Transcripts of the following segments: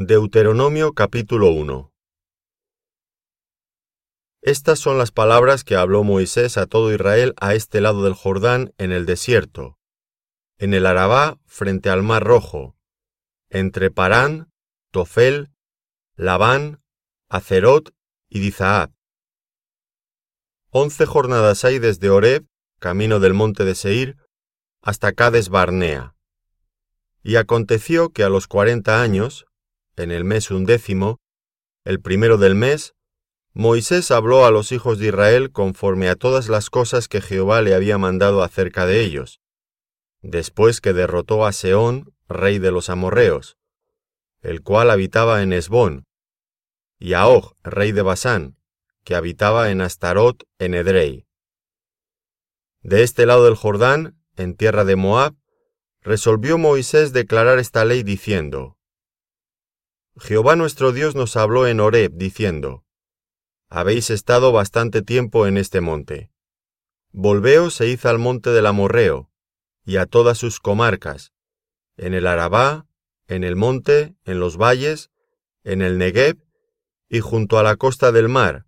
Deuteronomio capítulo 1 Estas son las palabras que habló Moisés a todo Israel a este lado del Jordán en el desierto, en el Arabá frente al Mar Rojo, entre Parán, Tofel, Labán, Acerot y Dizaab. Once jornadas hay desde Horeb, camino del monte de Seir, hasta Cades Barnea. Y aconteció que a los cuarenta años, en el mes undécimo, el primero del mes, Moisés habló a los hijos de Israel conforme a todas las cosas que Jehová le había mandado acerca de ellos, después que derrotó a Seón, rey de los amorreos, el cual habitaba en Esbón, y a Og, rey de Basán, que habitaba en Astarot, en Edrei. De este lado del Jordán, en tierra de Moab, resolvió Moisés declarar esta ley diciendo, Jehová nuestro Dios nos habló en Horeb, diciendo, Habéis estado bastante tiempo en este monte. Volveos e id al monte del Amorreo, y a todas sus comarcas, en el Arabá, en el monte, en los valles, en el Negev, y junto a la costa del mar,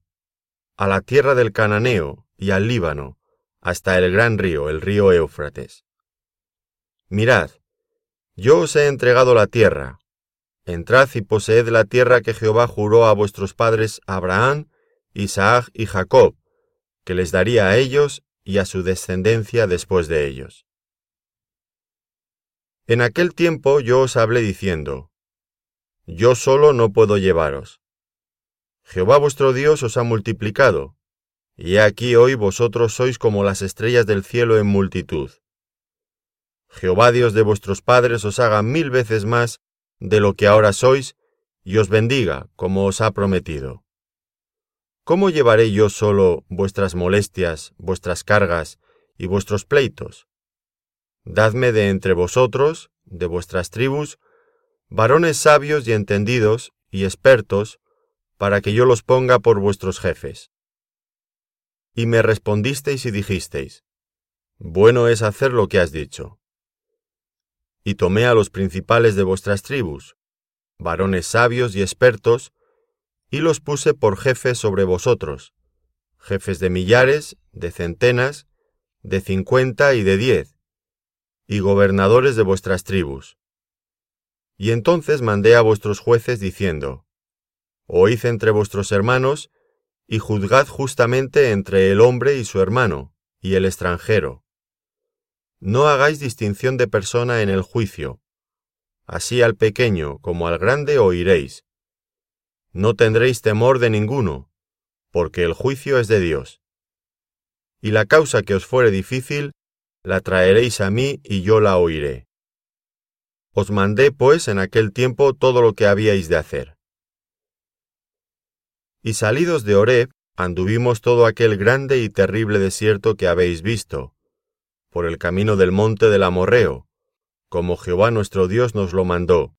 a la tierra del Cananeo y al Líbano, hasta el gran río, el río Éufrates. Mirad, yo os he entregado la tierra, Entrad y poseed la tierra que Jehová juró a vuestros padres Abraham, Isaac y Jacob, que les daría a ellos y a su descendencia después de ellos. En aquel tiempo yo os hablé diciendo, Yo solo no puedo llevaros. Jehová vuestro Dios os ha multiplicado, y aquí hoy vosotros sois como las estrellas del cielo en multitud. Jehová Dios de vuestros padres os haga mil veces más de lo que ahora sois, y os bendiga, como os ha prometido. ¿Cómo llevaré yo solo vuestras molestias, vuestras cargas y vuestros pleitos? Dadme de entre vosotros, de vuestras tribus, varones sabios y entendidos y expertos, para que yo los ponga por vuestros jefes. Y me respondisteis y dijisteis, Bueno es hacer lo que has dicho y tomé a los principales de vuestras tribus, varones sabios y expertos, y los puse por jefes sobre vosotros, jefes de millares, de centenas, de cincuenta y de diez, y gobernadores de vuestras tribus. Y entonces mandé a vuestros jueces diciendo, Oíd entre vuestros hermanos, y juzgad justamente entre el hombre y su hermano, y el extranjero no hagáis distinción de persona en el juicio. Así al pequeño como al grande oiréis. No tendréis temor de ninguno, porque el juicio es de Dios. Y la causa que os fuere difícil, la traeréis a mí y yo la oiré. Os mandé, pues, en aquel tiempo todo lo que habíais de hacer. Y salidos de Horeb, anduvimos todo aquel grande y terrible desierto que habéis visto, por el camino del monte del Amorreo, como Jehová nuestro Dios nos lo mandó.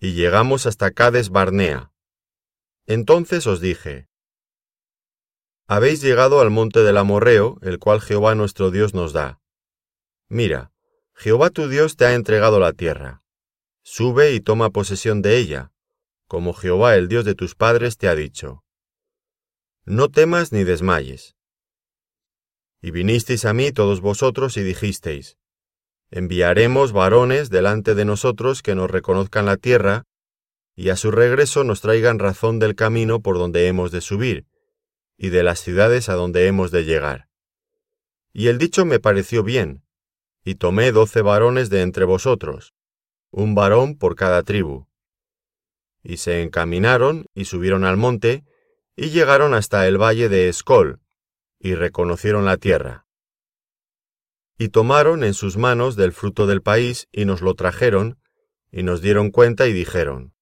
Y llegamos hasta Cades Barnea. Entonces os dije, Habéis llegado al monte del Amorreo, el cual Jehová nuestro Dios nos da. Mira, Jehová tu Dios te ha entregado la tierra. Sube y toma posesión de ella, como Jehová el Dios de tus padres te ha dicho. No temas ni desmayes y vinisteis a mí todos vosotros y dijisteis, enviaremos varones delante de nosotros que nos reconozcan la tierra, y a su regreso nos traigan razón del camino por donde hemos de subir, y de las ciudades a donde hemos de llegar. Y el dicho me pareció bien, y tomé doce varones de entre vosotros, un varón por cada tribu. Y se encaminaron y subieron al monte, y llegaron hasta el valle de Escol, y reconocieron la tierra. Y tomaron en sus manos del fruto del país y nos lo trajeron, y nos dieron cuenta y dijeron,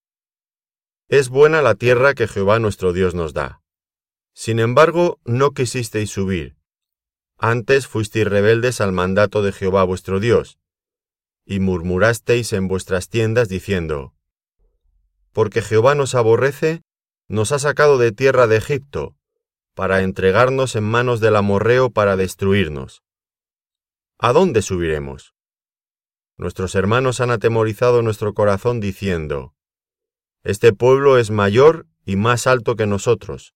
Es buena la tierra que Jehová nuestro Dios nos da. Sin embargo, no quisisteis subir. Antes fuisteis rebeldes al mandato de Jehová vuestro Dios, y murmurasteis en vuestras tiendas diciendo, Porque Jehová nos aborrece, nos ha sacado de tierra de Egipto, para entregarnos en manos del amorreo para destruirnos. ¿A dónde subiremos? Nuestros hermanos han atemorizado nuestro corazón diciendo, Este pueblo es mayor y más alto que nosotros,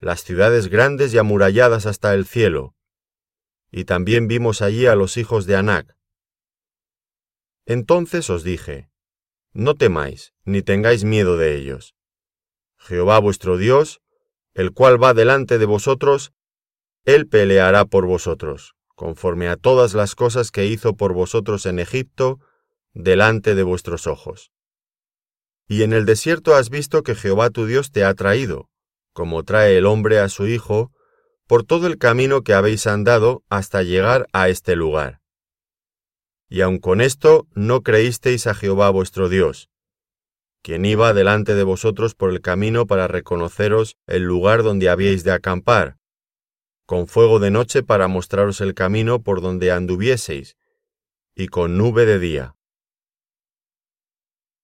las ciudades grandes y amuralladas hasta el cielo, y también vimos allí a los hijos de Anac. Entonces os dije, no temáis, ni tengáis miedo de ellos. Jehová vuestro Dios, el cual va delante de vosotros, él peleará por vosotros, conforme a todas las cosas que hizo por vosotros en Egipto, delante de vuestros ojos. Y en el desierto has visto que Jehová tu Dios te ha traído, como trae el hombre a su hijo, por todo el camino que habéis andado hasta llegar a este lugar. Y aun con esto no creísteis a Jehová vuestro Dios, quien iba delante de vosotros por el camino para reconoceros el lugar donde habíais de acampar, con fuego de noche para mostraros el camino por donde anduvieseis, y con nube de día.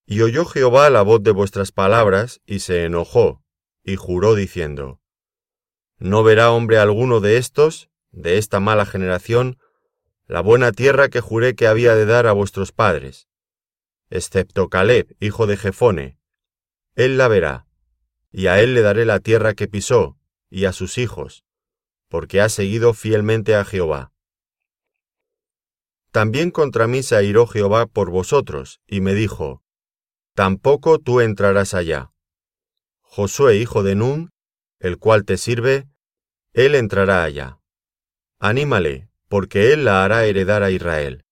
Y oyó Jehová la voz de vuestras palabras, y se enojó, y juró diciendo, No verá hombre alguno de estos, de esta mala generación, la buena tierra que juré que había de dar a vuestros padres, excepto Caleb, hijo de Jefone. Él la verá, y a él le daré la tierra que pisó, y a sus hijos, porque ha seguido fielmente a Jehová. También contra mí se airó Jehová por vosotros, y me dijo, Tampoco tú entrarás allá. Josué, hijo de Nun, el cual te sirve, él entrará allá. Anímale, porque él la hará heredar a Israel.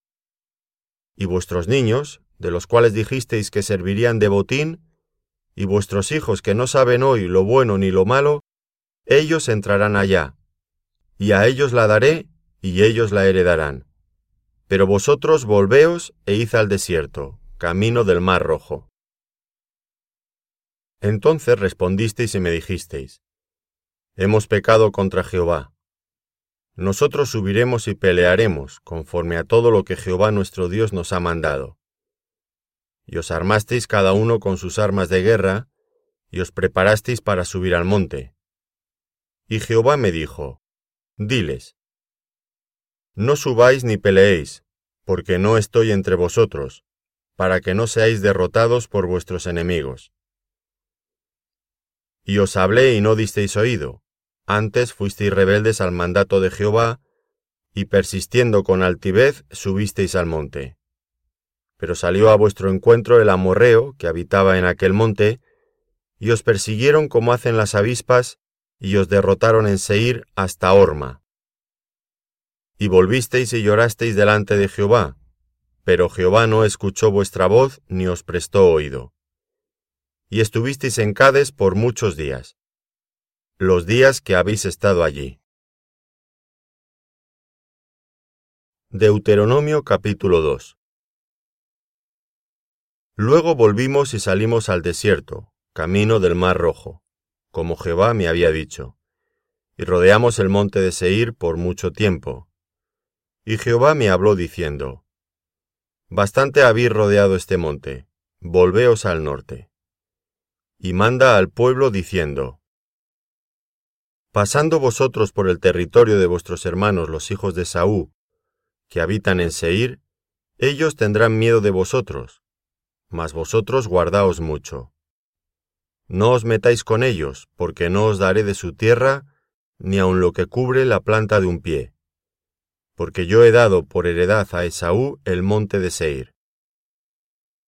Y vuestros niños, de los cuales dijisteis que servirían de botín, y vuestros hijos que no saben hoy lo bueno ni lo malo, ellos entrarán allá, y a ellos la daré, y ellos la heredarán. Pero vosotros volveos e id al desierto, camino del mar rojo. Entonces respondisteis y me dijisteis, Hemos pecado contra Jehová. Nosotros subiremos y pelearemos, conforme a todo lo que Jehová nuestro Dios nos ha mandado. Y os armasteis cada uno con sus armas de guerra, y os preparasteis para subir al monte. Y Jehová me dijo, Diles, No subáis ni peleéis, porque no estoy entre vosotros, para que no seáis derrotados por vuestros enemigos. Y os hablé y no disteis oído, antes fuisteis rebeldes al mandato de Jehová, y persistiendo con altivez subisteis al monte. Pero salió a vuestro encuentro el amorreo que habitaba en aquel monte, y os persiguieron como hacen las avispas, y os derrotaron en Seir hasta Orma. Y volvisteis y llorasteis delante de Jehová, pero Jehová no escuchó vuestra voz ni os prestó oído. Y estuvisteis en Cades por muchos días los días que habéis estado allí. Deuteronomio capítulo 2 Luego volvimos y salimos al desierto, camino del Mar Rojo, como Jehová me había dicho, y rodeamos el monte de Seir por mucho tiempo. Y Jehová me habló diciendo, Bastante habéis rodeado este monte, volveos al norte. Y manda al pueblo diciendo, Pasando vosotros por el territorio de vuestros hermanos los hijos de Saúl, que habitan en Seir, ellos tendrán miedo de vosotros, mas vosotros guardaos mucho. No os metáis con ellos, porque no os daré de su tierra, ni aun lo que cubre la planta de un pie, porque yo he dado por heredad a Esaú el monte de Seir.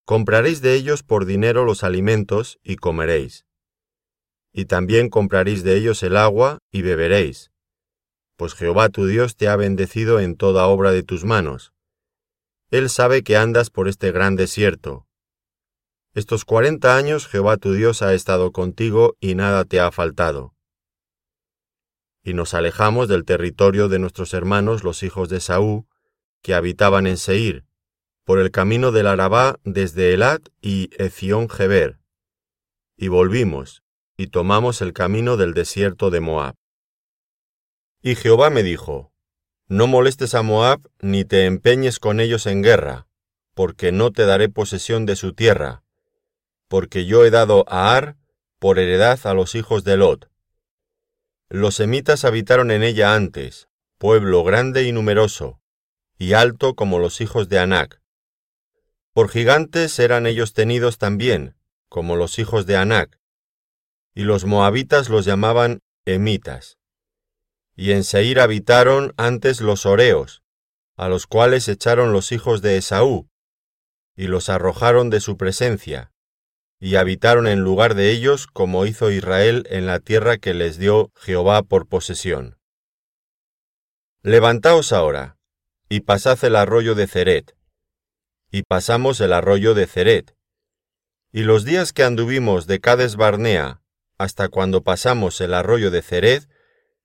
Compraréis de ellos por dinero los alimentos y comeréis y también compraréis de ellos el agua y beberéis, pues Jehová tu Dios te ha bendecido en toda obra de tus manos. Él sabe que andas por este gran desierto. Estos cuarenta años Jehová tu Dios ha estado contigo y nada te ha faltado. Y nos alejamos del territorio de nuestros hermanos los hijos de Saúl, que habitaban en Seir, por el camino del Arabá desde Elat y Ezión Geber. Y volvimos, y tomamos el camino del desierto de Moab. Y Jehová me dijo, No molestes a Moab ni te empeñes con ellos en guerra, porque no te daré posesión de su tierra, porque yo he dado a Ar por heredad a los hijos de Lot. Los semitas habitaron en ella antes, pueblo grande y numeroso, y alto como los hijos de Anac. Por gigantes eran ellos tenidos también, como los hijos de Anac, y los moabitas los llamaban emitas. Y en Seir habitaron antes los oreos, a los cuales echaron los hijos de Esaú, y los arrojaron de su presencia, y habitaron en lugar de ellos como hizo Israel en la tierra que les dio Jehová por posesión. Levantaos ahora, y pasad el arroyo de Ceret. Y pasamos el arroyo de Ceret. Y los días que anduvimos de Cades Barnea hasta cuando pasamos el arroyo de Ceret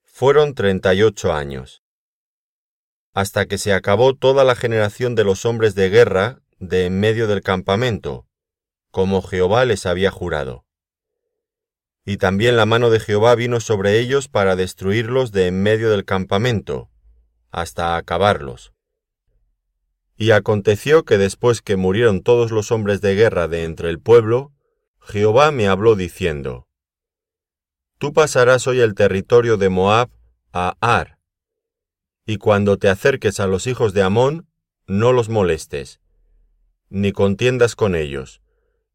fueron treinta y ocho años. Hasta que se acabó toda la generación de los hombres de guerra de en medio del campamento, como Jehová les había jurado. Y también la mano de Jehová vino sobre ellos para destruirlos de en medio del campamento, hasta acabarlos. Y aconteció que después que murieron todos los hombres de guerra de entre el pueblo, Jehová me habló diciendo, Tú pasarás hoy el territorio de Moab a Ar, y cuando te acerques a los hijos de Amón, no los molestes, ni contiendas con ellos,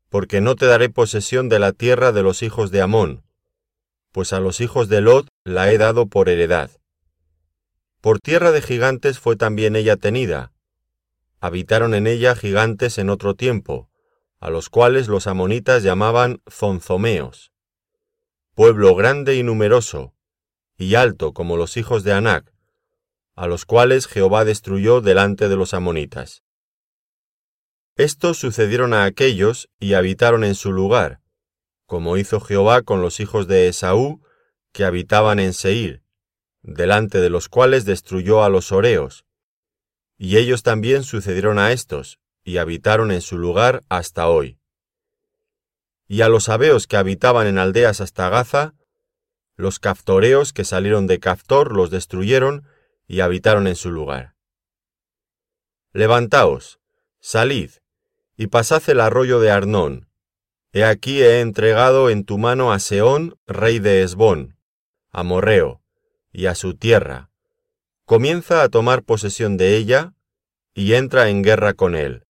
porque no te daré posesión de la tierra de los hijos de Amón, pues a los hijos de Lot la he dado por heredad. Por tierra de gigantes fue también ella tenida. Habitaron en ella gigantes en otro tiempo, a los cuales los amonitas llamaban zonzomeos. Pueblo grande y numeroso, y alto como los hijos de Anac, a los cuales Jehová destruyó delante de los amonitas. Estos sucedieron a aquellos y habitaron en su lugar, como hizo Jehová con los hijos de Esaú, que habitaban en Seir, delante de los cuales destruyó a los Oreos. Y ellos también sucedieron a estos, y habitaron en su lugar hasta hoy. Y a los Abeos que habitaban en aldeas hasta Gaza, los Caftoreos que salieron de Caftor los destruyeron y habitaron en su lugar. Levantaos, salid, y pasad el arroyo de Arnón. He aquí he entregado en tu mano a Seón, rey de Esbón, a Morreo, y a su tierra. Comienza a tomar posesión de ella, y entra en guerra con él.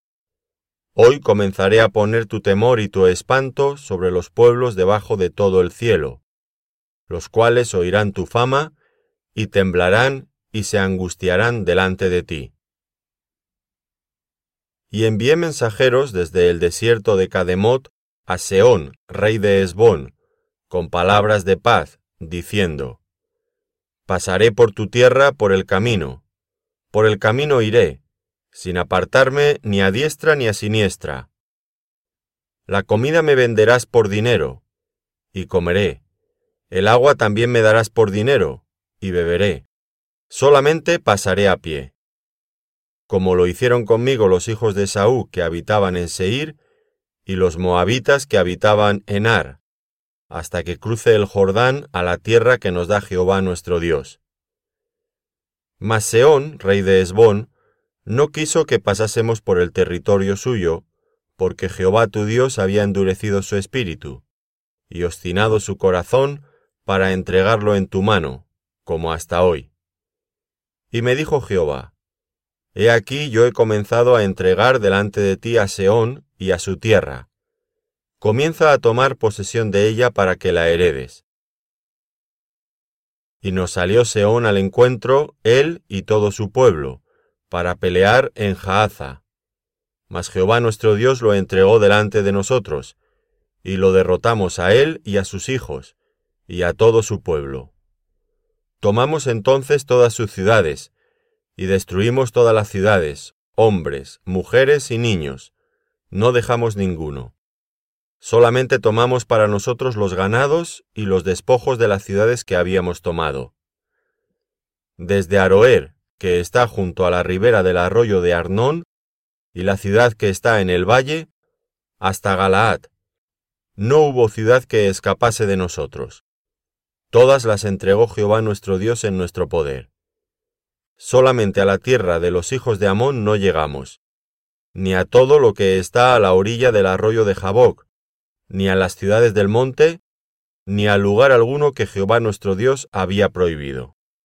Hoy comenzaré a poner tu temor y tu espanto sobre los pueblos debajo de todo el cielo, los cuales oirán tu fama, y temblarán y se angustiarán delante de ti y envié mensajeros desde el desierto de Cademot a Seón, rey de Esbón, con palabras de paz, diciendo, Pasaré por tu tierra por el camino, por el camino iré, sin apartarme ni a diestra ni a siniestra. La comida me venderás por dinero, y comeré. El agua también me darás por dinero, y beberé. Solamente pasaré a pie como lo hicieron conmigo los hijos de Saúl que habitaban en Seir, y los moabitas que habitaban en Ar, hasta que cruce el Jordán a la tierra que nos da Jehová nuestro Dios. Mas Seón, rey de Esbón, no quiso que pasásemos por el territorio suyo, porque Jehová tu Dios había endurecido su espíritu, y obstinado su corazón para entregarlo en tu mano, como hasta hoy. Y me dijo Jehová, He aquí yo he comenzado a entregar delante de ti a Seón y a su tierra. Comienza a tomar posesión de ella para que la heredes. Y nos salió Seón al encuentro, él y todo su pueblo, para pelear en Jaaza. Mas Jehová nuestro Dios lo entregó delante de nosotros, y lo derrotamos a él y a sus hijos, y a todo su pueblo. Tomamos entonces todas sus ciudades, y destruimos todas las ciudades, hombres, mujeres y niños, no dejamos ninguno. Solamente tomamos para nosotros los ganados y los despojos de las ciudades que habíamos tomado. Desde Aroer, que está junto a la ribera del arroyo de Arnón, y la ciudad que está en el valle, hasta Galaad. No hubo ciudad que escapase de nosotros. Todas las entregó Jehová nuestro Dios en nuestro poder. Solamente a la tierra de los hijos de Amón no llegamos, ni a todo lo que está a la orilla del arroyo de Jaboc, ni a las ciudades del monte, ni a lugar alguno que Jehová nuestro Dios había prohibido.